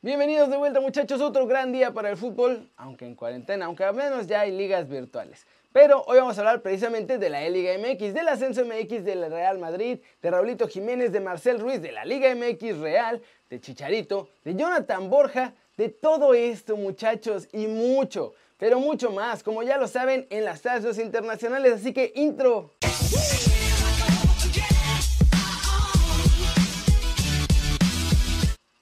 Bienvenidos de vuelta muchachos, otro gran día para el fútbol, aunque en cuarentena, aunque al menos ya hay ligas virtuales. Pero hoy vamos a hablar precisamente de la E-Liga MX, del ascenso MX del Real Madrid, de Raulito Jiménez, de Marcel Ruiz, de la Liga MX Real, de Chicharito, de Jonathan Borja, de todo esto muchachos y mucho, pero mucho más, como ya lo saben en las tasas internacionales, así que intro.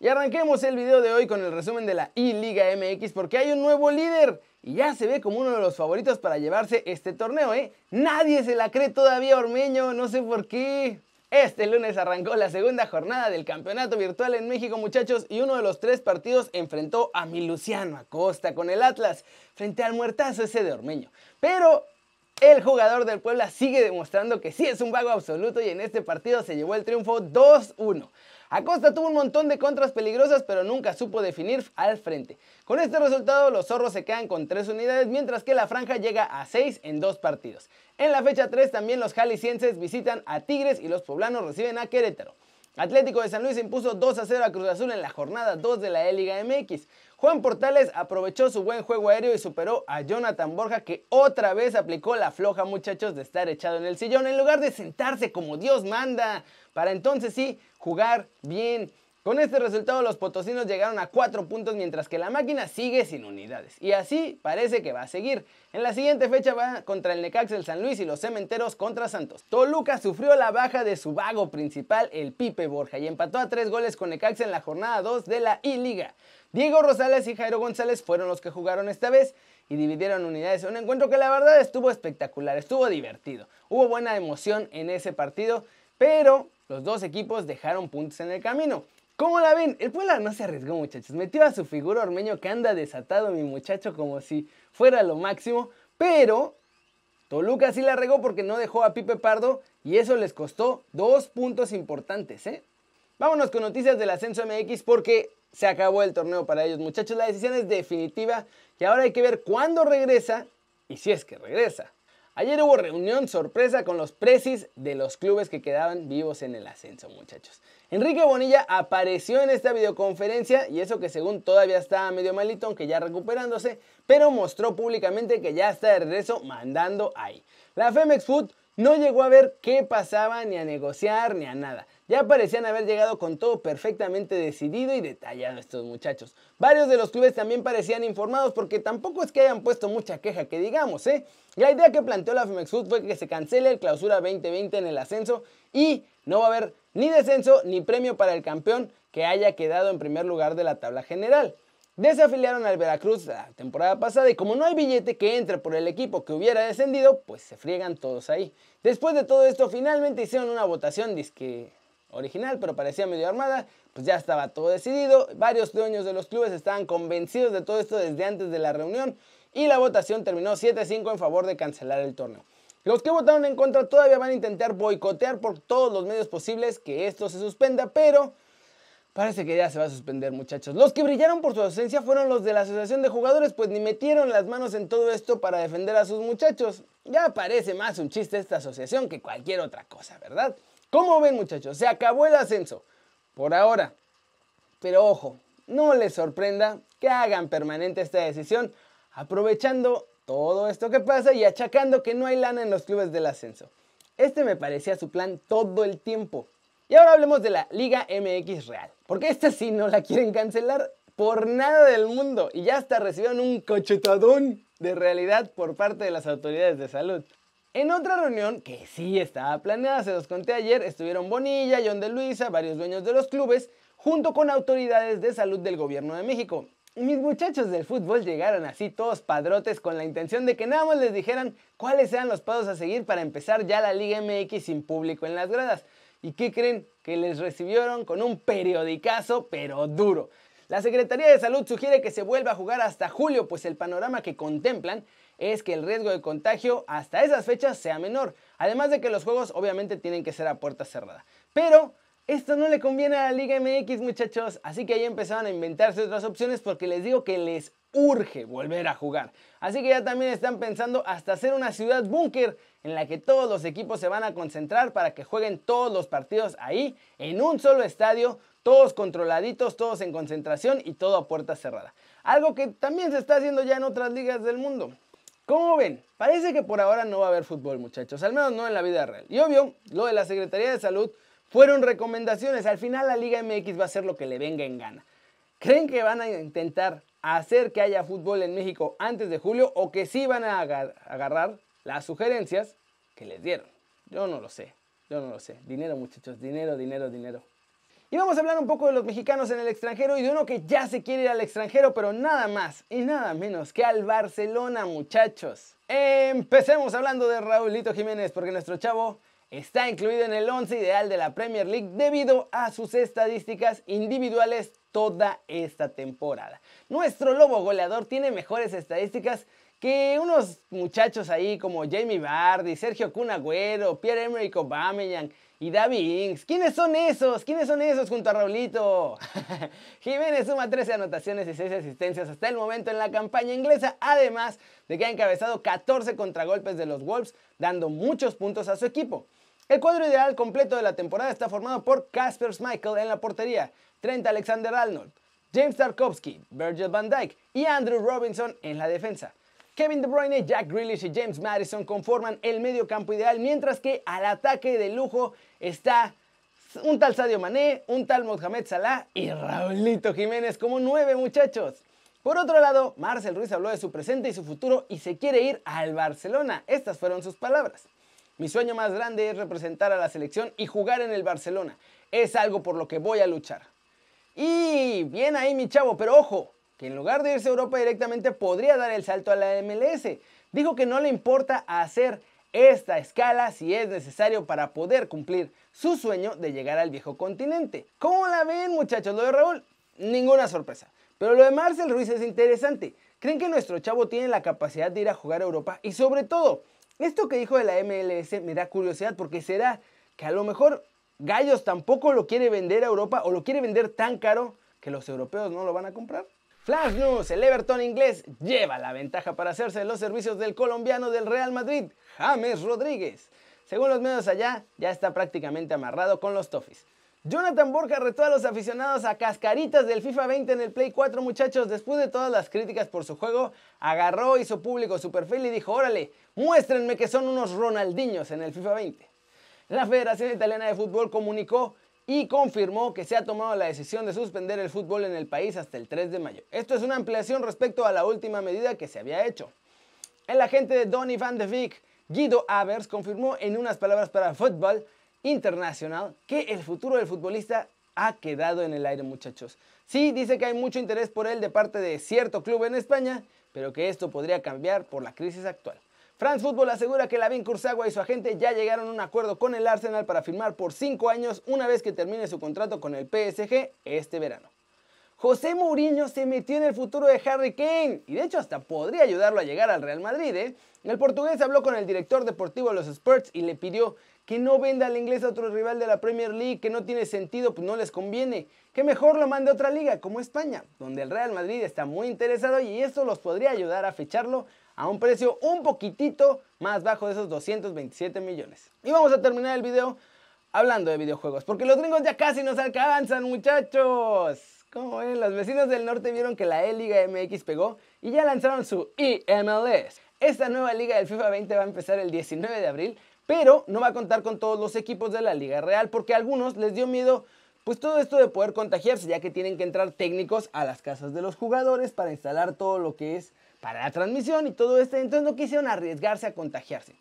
Y arranquemos el video de hoy con el resumen de la I-Liga MX porque hay un nuevo líder y ya se ve como uno de los favoritos para llevarse este torneo, ¿eh? Nadie se la cree todavía Ormeño, no sé por qué. Este lunes arrancó la segunda jornada del campeonato virtual en México muchachos y uno de los tres partidos enfrentó a mi Luciano Acosta con el Atlas frente al muertazo ese de Ormeño. Pero el jugador del Puebla sigue demostrando que sí es un vago absoluto y en este partido se llevó el triunfo 2-1. Acosta tuvo un montón de contras peligrosas, pero nunca supo definir al frente. Con este resultado, los zorros se quedan con 3 unidades, mientras que la franja llega a 6 en dos partidos. En la fecha 3 también los jaliscienses visitan a Tigres y los poblanos reciben a Querétaro. Atlético de San Luis impuso 2 a 0 a Cruz Azul en la jornada 2 de la E-Liga MX. Juan Portales aprovechó su buen juego aéreo y superó a Jonathan Borja que otra vez aplicó la floja muchachos de estar echado en el sillón en lugar de sentarse como Dios manda para entonces sí jugar bien. Con este resultado los potosinos llegaron a 4 puntos mientras que la máquina sigue sin unidades. Y así parece que va a seguir. En la siguiente fecha va contra el Necaxa el San Luis y los Cementeros contra Santos. Toluca sufrió la baja de su vago principal, el Pipe Borja, y empató a 3 goles con Necaxa en la jornada 2 de la I-Liga. Diego Rosales y Jairo González fueron los que jugaron esta vez y dividieron unidades. Un encuentro que la verdad estuvo espectacular, estuvo divertido. Hubo buena emoción en ese partido, pero los dos equipos dejaron puntos en el camino. ¿Cómo la ven? El Puebla no se arriesgó, muchachos. Metió a su figura ormeño que anda desatado, mi muchacho, como si fuera lo máximo. Pero Toluca sí la regó porque no dejó a Pipe Pardo y eso les costó dos puntos importantes, ¿eh? Vámonos con noticias del ascenso MX porque se acabó el torneo para ellos, muchachos. La decisión es definitiva y ahora hay que ver cuándo regresa y si es que regresa. Ayer hubo reunión sorpresa con los presis de los clubes que quedaban vivos en el ascenso, muchachos. Enrique Bonilla apareció en esta videoconferencia y eso que según todavía estaba medio malito, aunque ya recuperándose, pero mostró públicamente que ya está de regreso mandando ahí. La Femex Food no llegó a ver qué pasaba, ni a negociar, ni a nada. Ya parecían haber llegado con todo perfectamente decidido y detallado estos muchachos. Varios de los clubes también parecían informados porque tampoco es que hayan puesto mucha queja que digamos, ¿eh? La idea que planteó la Femex fue que se cancele el clausura 2020 en el ascenso y no va a haber ni descenso ni premio para el campeón que haya quedado en primer lugar de la tabla general. Desafiliaron al Veracruz la temporada pasada y como no hay billete que entre por el equipo que hubiera descendido, pues se friegan todos ahí. Después de todo esto, finalmente hicieron una votación disque original, pero parecía medio armada, pues ya estaba todo decidido. Varios dueños de los clubes estaban convencidos de todo esto desde antes de la reunión y la votación terminó 7-5 en favor de cancelar el torneo. Los que votaron en contra todavía van a intentar boicotear por todos los medios posibles que esto se suspenda, pero Parece que ya se va a suspender, muchachos. Los que brillaron por su ausencia fueron los de la Asociación de Jugadores, pues ni metieron las manos en todo esto para defender a sus muchachos. Ya parece más un chiste esta asociación que cualquier otra cosa, ¿verdad? ¿Cómo ven, muchachos? Se acabó el ascenso. Por ahora. Pero ojo, no les sorprenda que hagan permanente esta decisión, aprovechando todo esto que pasa y achacando que no hay lana en los clubes del ascenso. Este me parecía su plan todo el tiempo. Y ahora hablemos de la Liga MX Real. Porque esta sí no la quieren cancelar por nada del mundo. Y ya hasta recibieron un cochetadón de realidad por parte de las autoridades de salud. En otra reunión, que sí estaba planeada, se los conté ayer, estuvieron Bonilla, John de Luisa, varios dueños de los clubes, junto con autoridades de salud del gobierno de México. Mis muchachos del fútbol llegaron así todos padrotes con la intención de que nada más les dijeran cuáles eran los pasos a seguir para empezar ya la Liga MX sin público en las gradas. ¿Y qué creen? Que les recibieron con un periodicazo, pero duro. La Secretaría de Salud sugiere que se vuelva a jugar hasta julio, pues el panorama que contemplan es que el riesgo de contagio hasta esas fechas sea menor. Además de que los juegos obviamente tienen que ser a puerta cerrada. Pero esto no le conviene a la Liga MX, muchachos. Así que ahí empezaron a inventarse otras opciones porque les digo que les urge volver a jugar. Así que ya también están pensando hasta hacer una ciudad búnker en la que todos los equipos se van a concentrar para que jueguen todos los partidos ahí en un solo estadio, todos controladitos, todos en concentración y todo a puerta cerrada. Algo que también se está haciendo ya en otras ligas del mundo. ¿Cómo ven? Parece que por ahora no va a haber fútbol, muchachos, al menos no en la vida real. Y obvio, lo de la Secretaría de Salud fueron recomendaciones. Al final la Liga MX va a hacer lo que le venga en gana. ¿Creen que van a intentar hacer que haya fútbol en México antes de julio o que sí van a agarrar las sugerencias que les dieron? Yo no lo sé, yo no lo sé. Dinero muchachos, dinero, dinero, dinero. Y vamos a hablar un poco de los mexicanos en el extranjero y de uno que ya se quiere ir al extranjero, pero nada más y nada menos que al Barcelona, muchachos. Empecemos hablando de Raulito Jiménez, porque nuestro chavo está incluido en el 11 ideal de la Premier League debido a sus estadísticas individuales toda esta temporada. Nuestro lobo goleador tiene mejores estadísticas que unos muchachos ahí como Jamie Vardy, Sergio Cunagüero, Pierre-Emerick Aubameyang y David Ings. ¿Quiénes son esos? ¿Quiénes son esos junto a Raulito? Jiménez suma 13 anotaciones y 6 asistencias hasta el momento en la campaña inglesa, además de que ha encabezado 14 contragolpes de los Wolves, dando muchos puntos a su equipo. El cuadro ideal completo de la temporada está formado por Casper Schmeichel en la portería, Trent Alexander-Arnold, James Tarkovsky, Virgil van Dijk y Andrew Robinson en la defensa. Kevin De Bruyne, Jack Grealish y James Madison conforman el medio campo ideal, mientras que al ataque de lujo está un tal Sadio Mané, un tal Mohamed Salah y Raulito Jiménez como nueve muchachos. Por otro lado, Marcel Ruiz habló de su presente y su futuro y se quiere ir al Barcelona. Estas fueron sus palabras. Mi sueño más grande es representar a la selección y jugar en el Barcelona. Es algo por lo que voy a luchar. Y bien ahí mi chavo, pero ojo, que en lugar de irse a Europa directamente podría dar el salto a la MLS. Dijo que no le importa hacer esta escala si es necesario para poder cumplir su sueño de llegar al viejo continente. ¿Cómo la ven muchachos? Lo de Raúl, ninguna sorpresa. Pero lo de Marcel Ruiz es interesante. ¿Creen que nuestro chavo tiene la capacidad de ir a jugar a Europa? Y sobre todo, esto que dijo de la MLS me da curiosidad porque será que a lo mejor Gallos tampoco lo quiere vender a Europa o lo quiere vender tan caro que los europeos no lo van a comprar. Flash News, el Everton inglés lleva la ventaja para hacerse los servicios del colombiano del Real Madrid, James Rodríguez. Según los medios allá, ya está prácticamente amarrado con los Toffees. Jonathan Borja retó a los aficionados a cascaritas del FIFA 20 en el Play 4, muchachos. Después de todas las críticas por su juego, agarró, hizo público su perfil y dijo, órale, muéstrenme que son unos Ronaldinhos en el FIFA 20. La Federación Italiana de Fútbol comunicó y confirmó que se ha tomado la decisión de suspender el fútbol en el país hasta el 3 de mayo. Esto es una ampliación respecto a la última medida que se había hecho. El agente de Donny van de Beek, Guido Avers, confirmó en unas palabras para Fútbol Internacional que el futuro del futbolista ha quedado en el aire, muchachos. Sí, dice que hay mucho interés por él de parte de cierto club en España, pero que esto podría cambiar por la crisis actual. France Football asegura que Lavin Kursagua y su agente ya llegaron a un acuerdo con el Arsenal para firmar por 5 años una vez que termine su contrato con el PSG este verano. José Mourinho se metió en el futuro de Harry Kane y de hecho hasta podría ayudarlo a llegar al Real Madrid. ¿eh? El portugués habló con el director deportivo de los Spurs y le pidió que no venda al inglés a otro rival de la Premier League, que no tiene sentido, pues no les conviene, que mejor lo mande a otra liga como España, donde el Real Madrid está muy interesado y esto los podría ayudar a ficharlo a un precio un poquitito más bajo de esos 227 millones. Y vamos a terminar el video hablando de videojuegos, porque los gringos ya casi nos alcanzan, muchachos. Como ven, los vecinos del norte vieron que la E-Liga MX pegó y ya lanzaron su EMLS. Esta nueva liga del FIFA 20 va a empezar el 19 de abril, pero no va a contar con todos los equipos de la Liga Real porque a algunos les dio miedo pues todo esto de poder contagiarse, ya que tienen que entrar técnicos a las casas de los jugadores para instalar todo lo que es para la transmisión y todo esto, entonces no quisieron arriesgarse a contagiarse.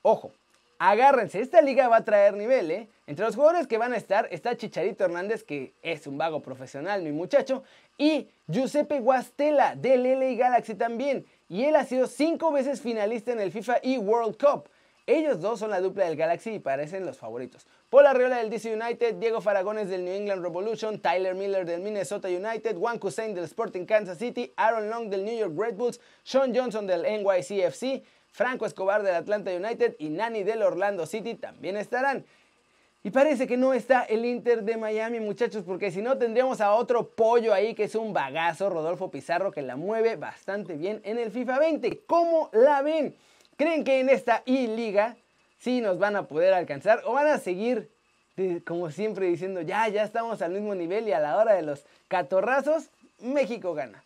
Ojo, agárrense, esta liga va a traer nivel, ¿eh? Entre los jugadores que van a estar está Chicharito Hernández, que es un vago profesional, mi muchacho, y Giuseppe Guastela del LA Galaxy también, y él ha sido cinco veces finalista en el FIFA e World Cup. Ellos dos son la dupla del Galaxy y parecen los favoritos. Paul Arriola del DC United, Diego Faragones del New England Revolution, Tyler Miller del Minnesota United, Juan Hussein del Sporting Kansas City, Aaron Long del New York Red Bulls, Sean Johnson del NYCFC, Franco Escobar del Atlanta United y Nani del Orlando City también estarán. Y parece que no está el Inter de Miami, muchachos, porque si no tendríamos a otro pollo ahí que es un bagazo, Rodolfo Pizarro, que la mueve bastante bien en el FIFA 20. ¿Cómo la ven? ¿Creen que en esta I-Liga sí nos van a poder alcanzar o van a seguir como siempre diciendo, ya, ya estamos al mismo nivel y a la hora de los catorrazos, México gana.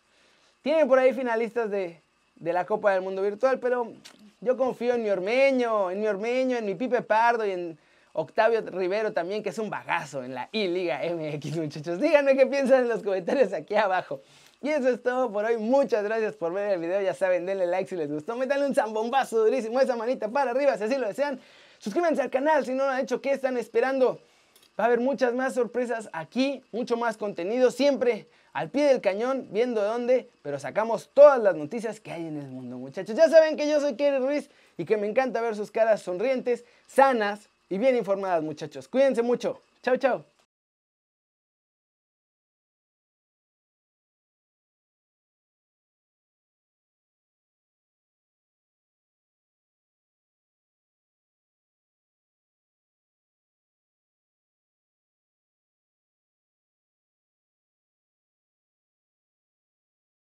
Tienen por ahí finalistas de, de la Copa del Mundo Virtual, pero yo confío en mi Ormeño, en mi Ormeño, en mi Pipe Pardo y en Octavio Rivero también, que es un bagazo en la I-Liga MX, muchachos. Díganme qué piensan en los comentarios aquí abajo. Y eso es todo por hoy. Muchas gracias por ver el video. Ya saben, denle like si les gustó. Métanle un zambombazo durísimo, esa manita para arriba si así lo desean. Suscríbanse al canal si no lo han hecho. ¿Qué están esperando? Va a haber muchas más sorpresas aquí, mucho más contenido, siempre al pie del cañón, viendo dónde, pero sacamos todas las noticias que hay en el mundo, muchachos. Ya saben que yo soy Kerry Ruiz y que me encanta ver sus caras sonrientes, sanas y bien informadas, muchachos. Cuídense mucho. Chao, chao.